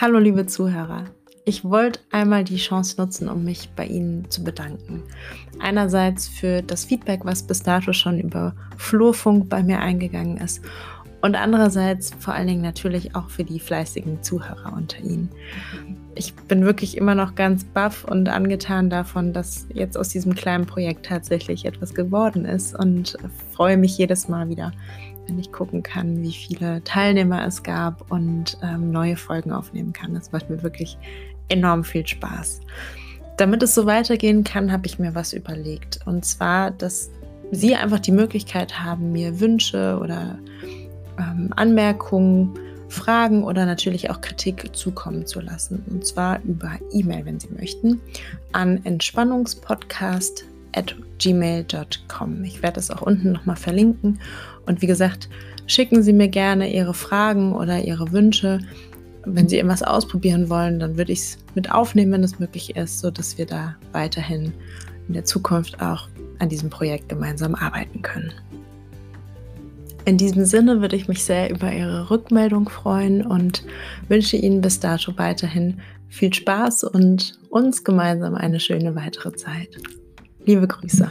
Hallo liebe Zuhörer. Ich wollte einmal die Chance nutzen, um mich bei Ihnen zu bedanken. Einerseits für das Feedback, was bis dato schon über Flurfunk bei mir eingegangen ist und andererseits vor allen Dingen natürlich auch für die fleißigen Zuhörer unter Ihnen. Ich bin wirklich immer noch ganz baff und angetan davon, dass jetzt aus diesem kleinen Projekt tatsächlich etwas geworden ist und freue mich jedes Mal wieder, wenn ich gucken kann, wie viele Teilnehmer es gab und ähm, neue Folgen aufnehmen kann. Das macht mir wirklich enorm viel Spaß. Damit es so weitergehen kann, habe ich mir was überlegt. Und zwar, dass Sie einfach die Möglichkeit haben, mir Wünsche oder ähm, Anmerkungen, Fragen oder natürlich auch Kritik zukommen zu lassen. Und zwar über E-Mail, wenn Sie möchten, an entspannungspodcast at gmail.com. Ich werde das auch unten nochmal verlinken. Und wie gesagt, schicken Sie mir gerne Ihre Fragen oder Ihre Wünsche. Wenn Sie irgendwas ausprobieren wollen, dann würde ich es mit aufnehmen, wenn es möglich ist, sodass wir da weiterhin in der Zukunft auch an diesem Projekt gemeinsam arbeiten können. In diesem Sinne würde ich mich sehr über Ihre Rückmeldung freuen und wünsche Ihnen bis dato weiterhin viel Spaß und uns gemeinsam eine schöne weitere Zeit. Liebe Grüße.